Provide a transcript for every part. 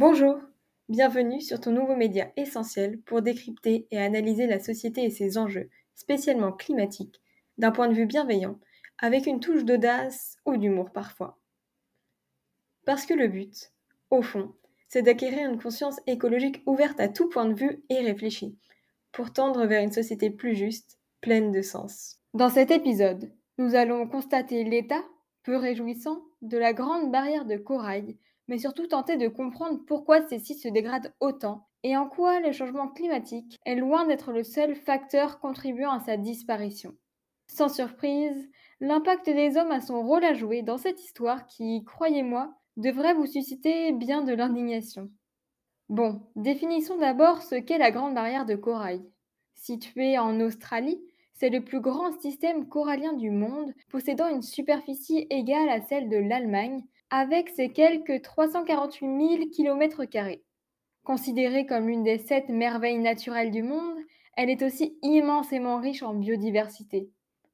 Bonjour, bienvenue sur ton nouveau média essentiel pour décrypter et analyser la société et ses enjeux, spécialement climatiques, d'un point de vue bienveillant, avec une touche d'audace ou d'humour parfois. Parce que le but, au fond, c'est d'acquérir une conscience écologique ouverte à tout point de vue et réfléchie, pour tendre vers une société plus juste, pleine de sens. Dans cet épisode, nous allons constater l'état, peu réjouissant, de la grande barrière de corail, mais surtout tenter de comprendre pourquoi ces sites se dégradent autant et en quoi le changement climatique est loin d'être le seul facteur contribuant à sa disparition. Sans surprise, l'impact des hommes a son rôle à jouer dans cette histoire qui, croyez-moi, devrait vous susciter bien de l'indignation. Bon, définissons d'abord ce qu'est la Grande Barrière de Corail. Située en Australie, c'est le plus grand système corallien du monde, possédant une superficie égale à celle de l'Allemagne, avec ses quelques 348 000 km. Considérée comme l'une des sept merveilles naturelles du monde, elle est aussi immensément riche en biodiversité.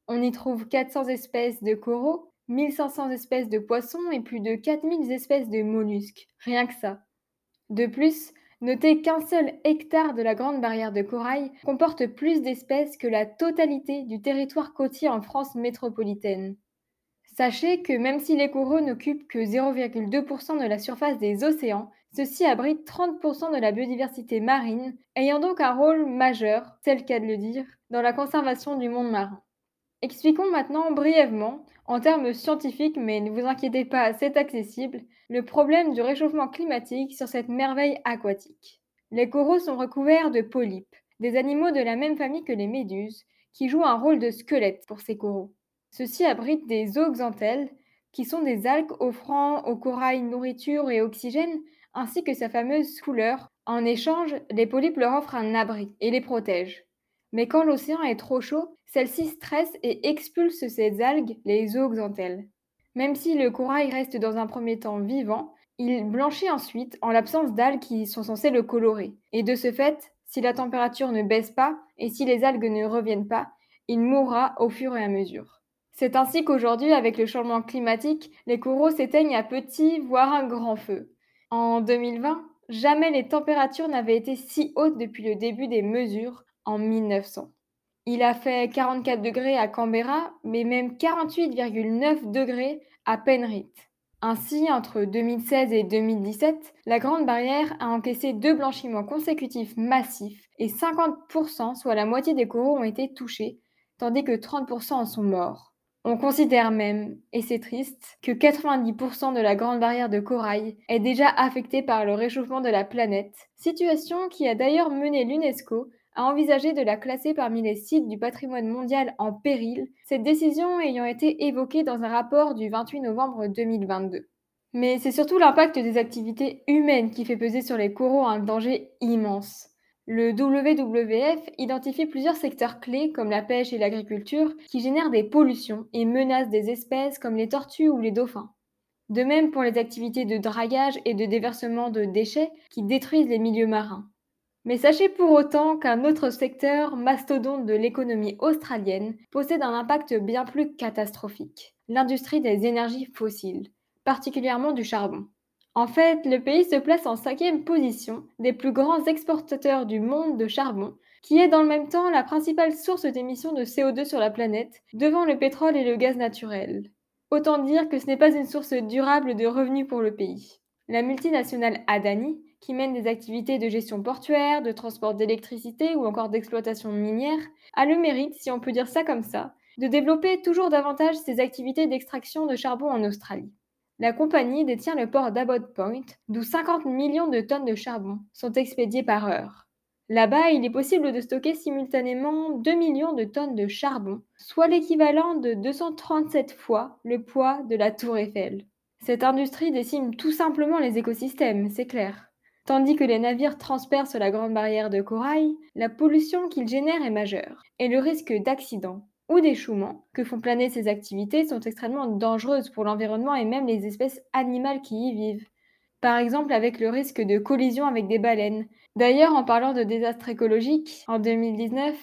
On y trouve 400 espèces de coraux, 1500 espèces de poissons et plus de 4000 espèces de mollusques. Rien que ça. De plus, notez qu'un seul hectare de la Grande Barrière de Corail comporte plus d'espèces que la totalité du territoire côtier en France métropolitaine. Sachez que même si les coraux n'occupent que 0,2% de la surface des océans, ceux-ci abritent 30% de la biodiversité marine, ayant donc un rôle majeur, c'est le cas de le dire, dans la conservation du monde marin. Expliquons maintenant brièvement, en termes scientifiques, mais ne vous inquiétez pas, c'est accessible, le problème du réchauffement climatique sur cette merveille aquatique. Les coraux sont recouverts de polypes, des animaux de la même famille que les méduses, qui jouent un rôle de squelette pour ces coraux. Ceux-ci abritent des zooxanthelles, qui sont des algues offrant au corail nourriture et oxygène, ainsi que sa fameuse couleur. En échange, les polypes leur offrent un abri et les protègent. Mais quand l'océan est trop chaud, celle-ci stresse et expulse ces algues, les zooxanthelles. Même si le corail reste dans un premier temps vivant, il blanchit ensuite en l'absence d'algues qui sont censées le colorer. Et de ce fait, si la température ne baisse pas et si les algues ne reviennent pas, il mourra au fur et à mesure. C'est ainsi qu'aujourd'hui, avec le changement climatique, les coraux s'éteignent à petit, voire un grand feu. En 2020, jamais les températures n'avaient été si hautes depuis le début des mesures en 1900. Il a fait 44 degrés à Canberra, mais même 48,9 degrés à Penrith. Ainsi, entre 2016 et 2017, la Grande Barrière a encaissé deux blanchiments consécutifs massifs et 50%, soit la moitié des coraux, ont été touchés, tandis que 30% en sont morts. On considère même, et c'est triste, que 90% de la Grande Barrière de Corail est déjà affectée par le réchauffement de la planète, situation qui a d'ailleurs mené l'UNESCO a envisagé de la classer parmi les sites du patrimoine mondial en péril, cette décision ayant été évoquée dans un rapport du 28 novembre 2022. Mais c'est surtout l'impact des activités humaines qui fait peser sur les coraux un danger immense. Le WWF identifie plusieurs secteurs clés comme la pêche et l'agriculture qui génèrent des pollutions et menacent des espèces comme les tortues ou les dauphins. De même pour les activités de dragage et de déversement de déchets qui détruisent les milieux marins. Mais sachez pour autant qu'un autre secteur, mastodonte de l'économie australienne, possède un impact bien plus catastrophique, l'industrie des énergies fossiles, particulièrement du charbon. En fait, le pays se place en cinquième position des plus grands exportateurs du monde de charbon, qui est dans le même temps la principale source d'émissions de CO2 sur la planète, devant le pétrole et le gaz naturel. Autant dire que ce n'est pas une source durable de revenus pour le pays. La multinationale Adani, qui mène des activités de gestion portuaire, de transport d'électricité ou encore d'exploitation minière, a le mérite, si on peut dire ça comme ça, de développer toujours davantage ses activités d'extraction de charbon en Australie. La compagnie détient le port d'Abbot Point, d'où 50 millions de tonnes de charbon sont expédiées par heure. Là-bas, il est possible de stocker simultanément 2 millions de tonnes de charbon, soit l'équivalent de 237 fois le poids de la tour Eiffel. Cette industrie décime tout simplement les écosystèmes, c'est clair. Tandis que les navires transpercent la grande barrière de corail, la pollution qu'ils génèrent est majeure, et le risque d'accident ou d'échouement que font planer ces activités sont extrêmement dangereuses pour l'environnement et même les espèces animales qui y vivent. Par exemple avec le risque de collision avec des baleines. D'ailleurs, en parlant de désastre écologique, en 2019,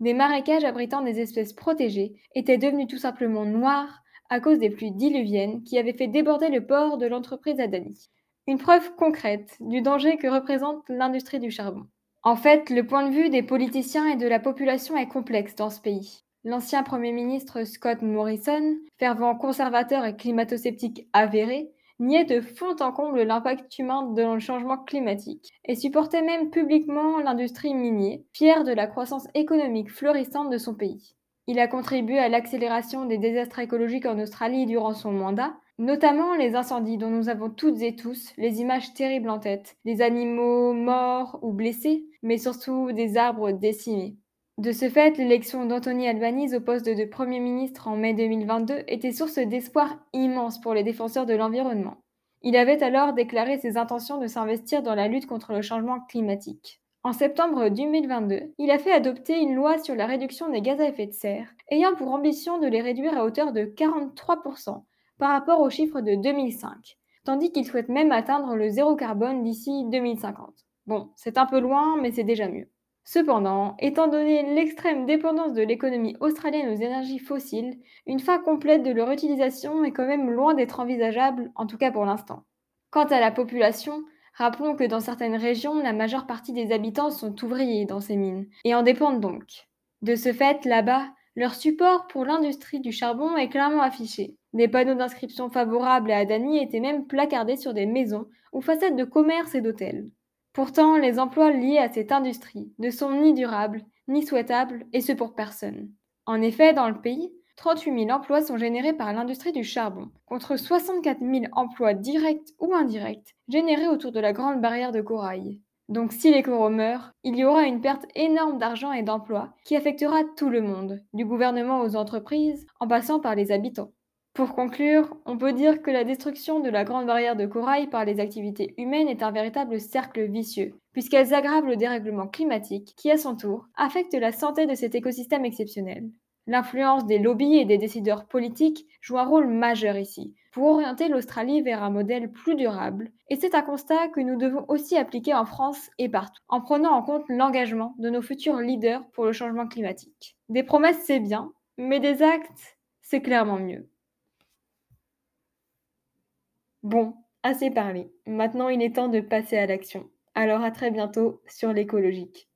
des marécages abritant des espèces protégées étaient devenus tout simplement noirs à cause des pluies diluviennes qui avaient fait déborder le port de l'entreprise Adani. Une preuve concrète du danger que représente l'industrie du charbon. En fait, le point de vue des politiciens et de la population est complexe dans ce pays. L'ancien Premier ministre Scott Morrison, fervent conservateur et climato-sceptique avéré, niait de fond en comble l'impact humain dans le changement climatique et supportait même publiquement l'industrie minière, fière de la croissance économique florissante de son pays. Il a contribué à l'accélération des désastres écologiques en Australie durant son mandat, notamment les incendies dont nous avons toutes et tous les images terribles en tête, des animaux morts ou blessés, mais surtout des arbres décimés. De ce fait, l'élection d'Anthony Albanese au poste de Premier ministre en mai 2022 était source d'espoir immense pour les défenseurs de l'environnement. Il avait alors déclaré ses intentions de s'investir dans la lutte contre le changement climatique. En septembre 2022, il a fait adopter une loi sur la réduction des gaz à effet de serre, ayant pour ambition de les réduire à hauteur de 43% par rapport au chiffre de 2005, tandis qu'il souhaite même atteindre le zéro carbone d'ici 2050. Bon, c'est un peu loin, mais c'est déjà mieux. Cependant, étant donné l'extrême dépendance de l'économie australienne aux énergies fossiles, une fin complète de leur utilisation est quand même loin d'être envisageable, en tout cas pour l'instant. Quant à la population, rappelons que dans certaines régions, la majeure partie des habitants sont ouvriers dans ces mines, et en dépendent donc. De ce fait, là-bas, leur support pour l'industrie du charbon est clairement affiché. Des panneaux d'inscription favorables à Adani étaient même placardés sur des maisons ou façades de commerces et d'hôtels. Pourtant, les emplois liés à cette industrie ne sont ni durables, ni souhaitables, et ce pour personne. En effet, dans le pays, 38 000 emplois sont générés par l'industrie du charbon, contre 64 000 emplois directs ou indirects générés autour de la grande barrière de corail. Donc si les coraux meurent, il y aura une perte énorme d'argent et d'emplois qui affectera tout le monde, du gouvernement aux entreprises, en passant par les habitants. Pour conclure, on peut dire que la destruction de la grande barrière de corail par les activités humaines est un véritable cercle vicieux, puisqu'elles aggravent le dérèglement climatique qui, à son tour, affecte la santé de cet écosystème exceptionnel. L'influence des lobbies et des décideurs politiques joue un rôle majeur ici, pour orienter l'Australie vers un modèle plus durable, et c'est un constat que nous devons aussi appliquer en France et partout, en prenant en compte l'engagement de nos futurs leaders pour le changement climatique. Des promesses, c'est bien, mais des actes, c'est clairement mieux. Bon, assez parlé. Maintenant, il est temps de passer à l'action. Alors à très bientôt sur l'écologique.